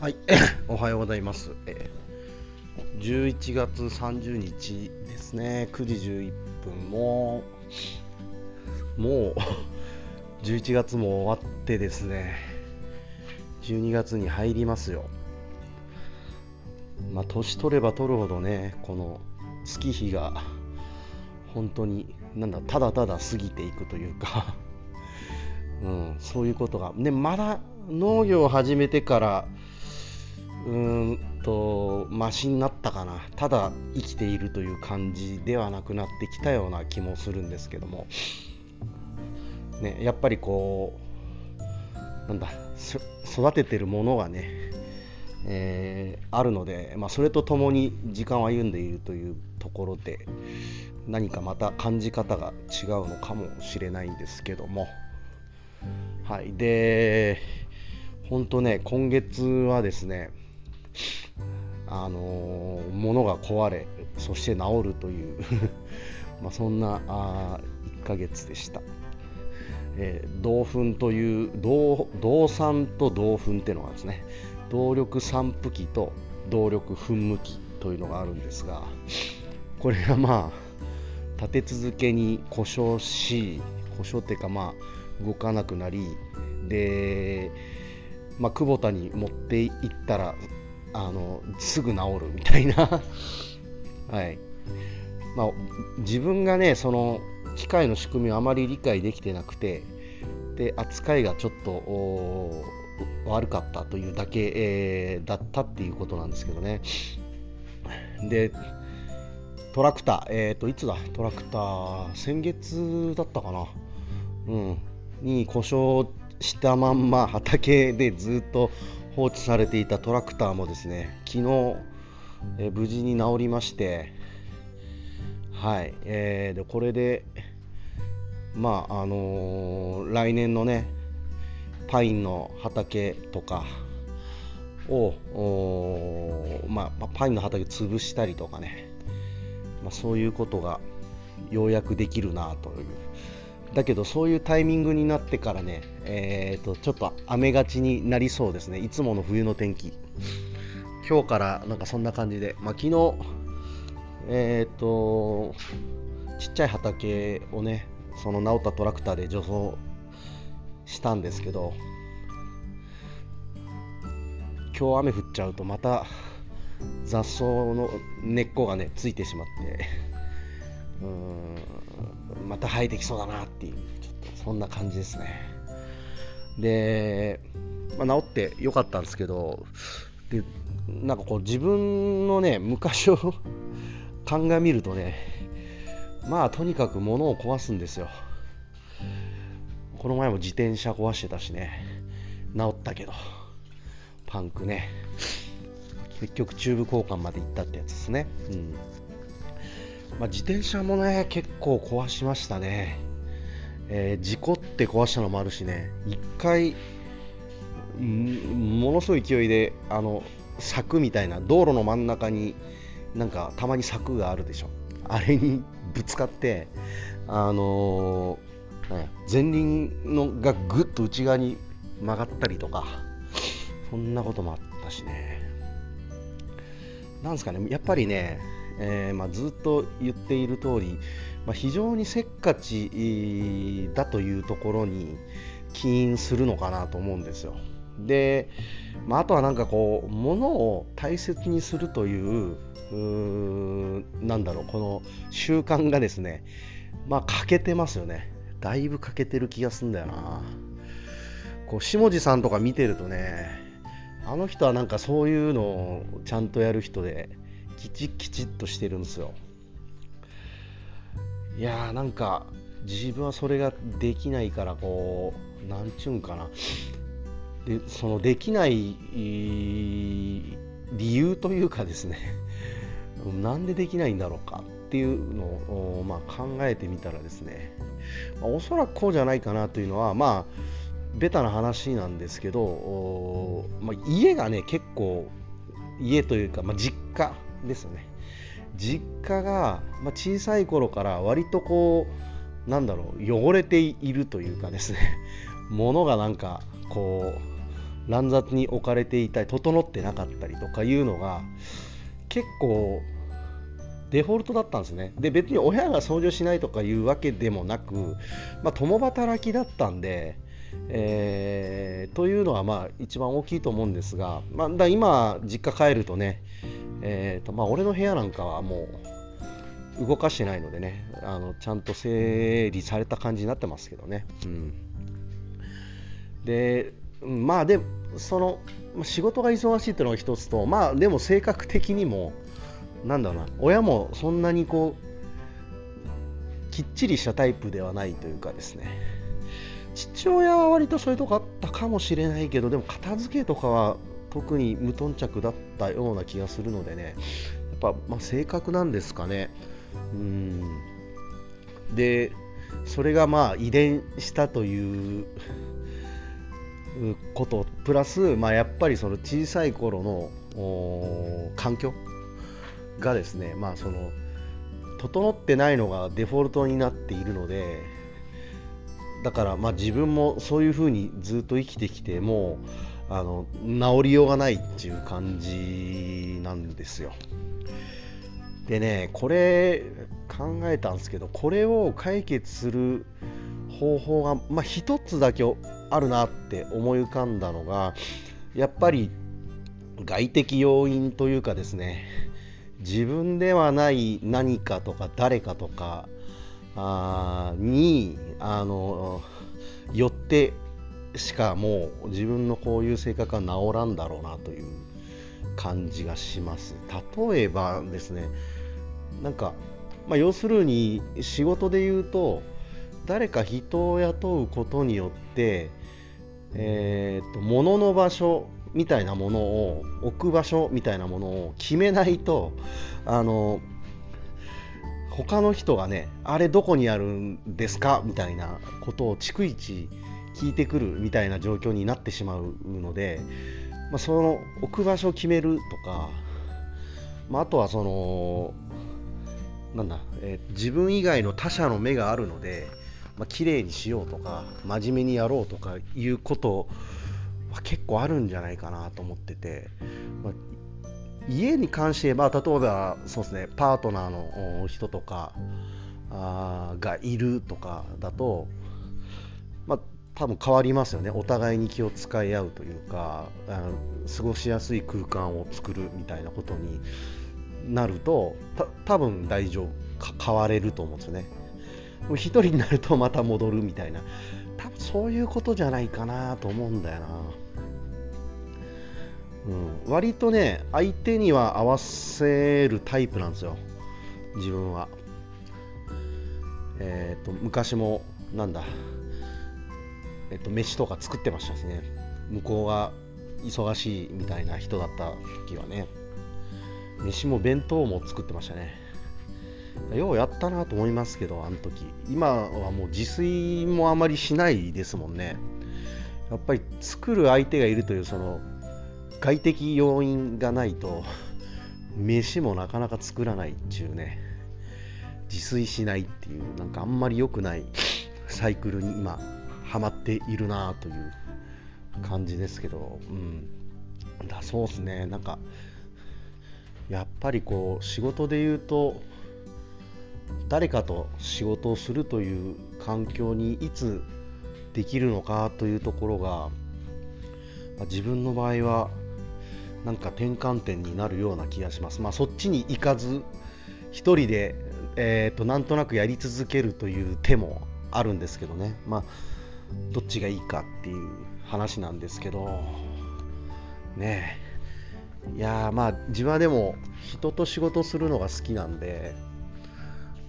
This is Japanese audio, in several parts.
はい、おはようございます。えー11月30日ですね、9時11分。もう、もう 11月も終わってですね、12月に入りますよ。まあ、年取れば取るほどね、この月日が本当に、なんだ、ただただ過ぎていくというか。うん、そういうことが、ね、まだ農業を始めてから、うんとマシになったかな。ただ生きているという感じではなくなってきたような気もするんですけども、ね、やっぱりこうなんだ育ててるものがね、えーあるので、まあ、それとともに時間を歩んでいるというところで何かまた感じ方が違うのかもしれないんですけども。はいで本当ね今月はですね あのー物が壊れそして治るという まあそんなあ1ヶ月でした、えー銅粉という銅銅酸と銅粉っていうのがですね。動力散布機と動力噴霧機というのがあるんですがこれがまあ立て続けに故障し故障っていうかまあ動かなくなりで、まあ、久保田に持っていったらあのすぐ治るみたいな、はい。まあ、自分がねその機械の仕組みをあまり理解できてなくてで扱いがちょっと悪かったというだけ、えーだったっていうことなんですけどね。でトラクター、えー、といつだ？トラクター先月だったかな、うん、に故障したまんま畑でずっと放置されていたトラクターもですね昨日、え無事に治りましてはい、えーでこれでまああのー来年のねパインの畑とかを、まあ、パインの畑潰したりとかね、まあ、そういうことがようやくできるなというだけどそういうタイミングになってからね、えー、とちょっと雨がちになりそうですね。いつもの冬の天気。今日からなんかそんな感じで、まあ、昨日えっ、とちっちゃい畑をねその直ったトラクターで除草したんですけど今日雨降っちゃうとまた雑草の根っこがねついてしまって。生えてきそうだなっていうちょっとそんな感じですね。で、まあ、治ってよかったんですけどでなんかこう自分のね昔を 鑑みるとねまあとにかく物を壊すんですよ。この前も自転車壊してたしね治ったけどパンクね。結局チューブ交換まで行ったってやつですね。うん。まあ、自転車もね結構壊しましたね、えー事故って壊したのもあるしね。一回ものすごい勢いであの柵みたいな道路の真ん中になんかたまに柵があるでしょ。あれにぶつかってあのー前輪のがぐっと内側に曲がったりとかそんなこともあったしね。なんですかねやっぱりね、えーまあ、ずっと言っている通り、まあ、非常にせっかちだというところに起因するのかなと思うんですよ。で、まあ、あとはなんかこう物を大切にするといううなんだろうこの習慣がですねまあ欠けてますよねだいぶ欠けてる気がするんだよなこう下地さんとか見てるとねあの人はなんかそういうのをちゃんとやる人できちきちっとしてるんですよ。いやーなんか自分はそれができないからこうなんちゅうんかな。でそのできない理由というかですね。なんでできないんだろうかっていうのを、まあ、考えてみたらですね、まあおそらくこうじゃないかなというのはまあベタな話なんですけど、まあ、家がね結構家というか、まあ、実家ですよね。実家が、まあ、小さい頃から割とこうなんだろう汚れているというかですね。物がなんかこう乱雑に置かれていたり整ってなかったりとかいうのが結構デフォルトだったんですね。で別に親が掃除しないとかいうわけでもなく、まあ、共働きだったんで、えー、というのはまあ一番大きいと思うんですが、まあ、だ今実家帰るとね、えーとまあ、俺の部屋なんかはもう動かしてないのでねあのちゃんと整理された感じになってますけどね、うん、でまあでその仕事が忙しいっていうのが一つとまあでも性格的にもなんだろうな親もそんなにこうきっちりしたタイプではないというかですね。父親は割とそういうとこあったかもしれないけどでも片付けとかは特に無頓着だったような気がするのでね。やっぱ、まあ、性格なんですかね。うん。でそれがまあ遺伝したということプラス、まあ、やっぱりその小さい頃の環境がですね、まあ、その整ってないのがデフォルトになっているのでだからまあ自分もそういうふうにずっと生きてきてもあの治りようがないっていう感じなんですよ。でねこれ考えたんですけどこれを解決する方法が、まあ、一つだけあるなって思い浮かんだのがやっぱり外的要因というかですね自分ではない何かとか誰かとかあにあのよってしかもう自分のこういう性格は治らんだろうなという感じがします。例えばですねなんか、まあ、要するに仕事で言うと誰か人を雇うことによって、えーと、物の場所みたいなものを置く場所みたいなものを決めないとあの他の人がねあれどこにあるんですか？みたいなことを逐一聞いてくるみたいな状況になってしまうので、まあ、その置く場所を決めるとか、まあ、あとはそのなんだ、え、自分以外の他者の目があるのでまあ、綺麗にしようとか真面目にやろうとかいうことは結構あるんじゃないかなと思ってて、まあ、家に関してまあ、例えばそうですねパートナーの人とかあがいるとかだと、まあ、多分変わりますよね。お互いに気を使い合うというかあの過ごしやすい空間を作るみたいなことになると多分大丈夫。変われると思うんですよね。1人になるとまた戻るみたいな。多分そういうことじゃないかなと思うんだよな、うん、割とね相手には合わせるタイプなんですよ。自分は。えっ、ー、と昔もなんだ。えっ、と飯とか作ってましたしね。向こうが忙しいみたいな人だった時はね。飯も弁当も作ってましたね。ようやったなと思いますけど、あの時。今はもう自炊もあまりしないですもんね。やっぱり作る相手がいるというその外的要因がないと飯もなかなか作らないっていうね。自炊しないっていうなんかあんまり良くないサイクルに今ハマっているなという感じですけど、うん、だそうですね。なんかやっぱりこう仕事で言うと誰かと仕事をするという環境にいつできるのかというところが、ま、自分の場合はなんか転換点になるような気がします。まあ、そっちに行かず一人で、えーと、なんとなくやり続けるという手もあるんですけどね、まあ、どっちがいいかっていう話なんですけど。ねいやまあ自分はでも人と仕事するのが好きなんで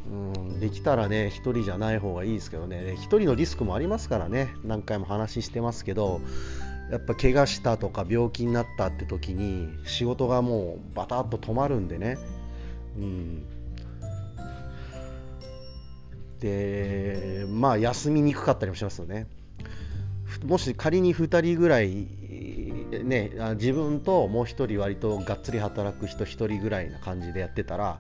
うん、できたらね、1人じゃない方がいいですけどね、1人のリスクもありますからね、何回も話してますけど、やっぱ怪我したとか病気になったって時に仕事がもうバタッと止まるんでね、うん、でまあ休みにくかったりもしますよね。もし仮に2人ぐらいね、自分ともう1人割とがっつり働く人1人ぐらいな感じでやってたら、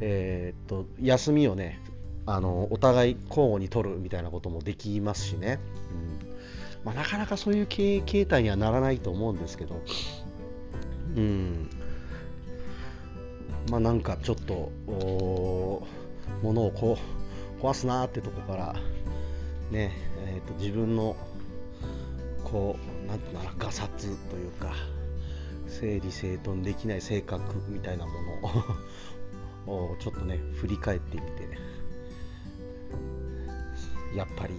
えー、っと休みをねあのお互い交互に取るみたいなこともできますしね、うん。まあ、なかなかそういう経営形態にはならないと思うんですけど、うん、まあなんかちょっと、物をこう壊すなーってとこから、ね、えーと、自分のこう、なんていうのガサツというか、整理整頓できない性格みたいなものを ちょっとね振り返ってみてやっぱり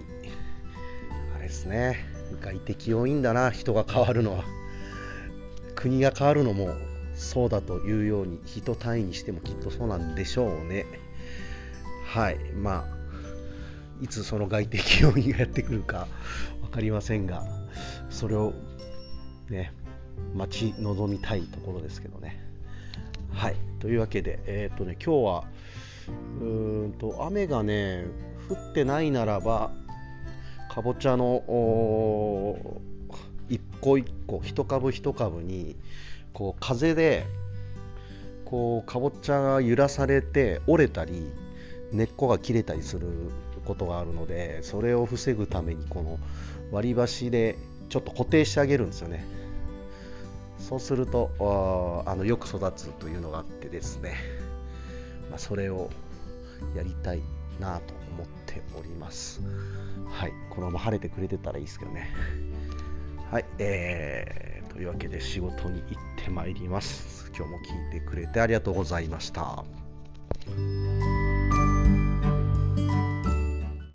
あれですね。外的要因だな人が変わるのは。国が変わるのもそうだというように人単位にしてもきっとそうなんでしょうね。はい。まあいつその外的要因がやってくるか分かりませんがそれをね待ち望みたいところですけどね。はい、というわけで、えー、っとね、今日はうーんと雨がね降ってないならばかぼちゃの一個一個一株一株にこう風でこうかぼちゃが揺らされて折れたり根っこが切れたりすることがあるのでそれを防ぐためにこの割り箸でちょっと固定してあげるんですよね。そうするとあのよく育つというのがあってですね、まあ、それをやりたいなと思ってっております。はいこのまま晴れてくれてたらいいですけどね。はいえー、というわけで仕事に行ってまいります。今日も聞いてくれてありがとうございました。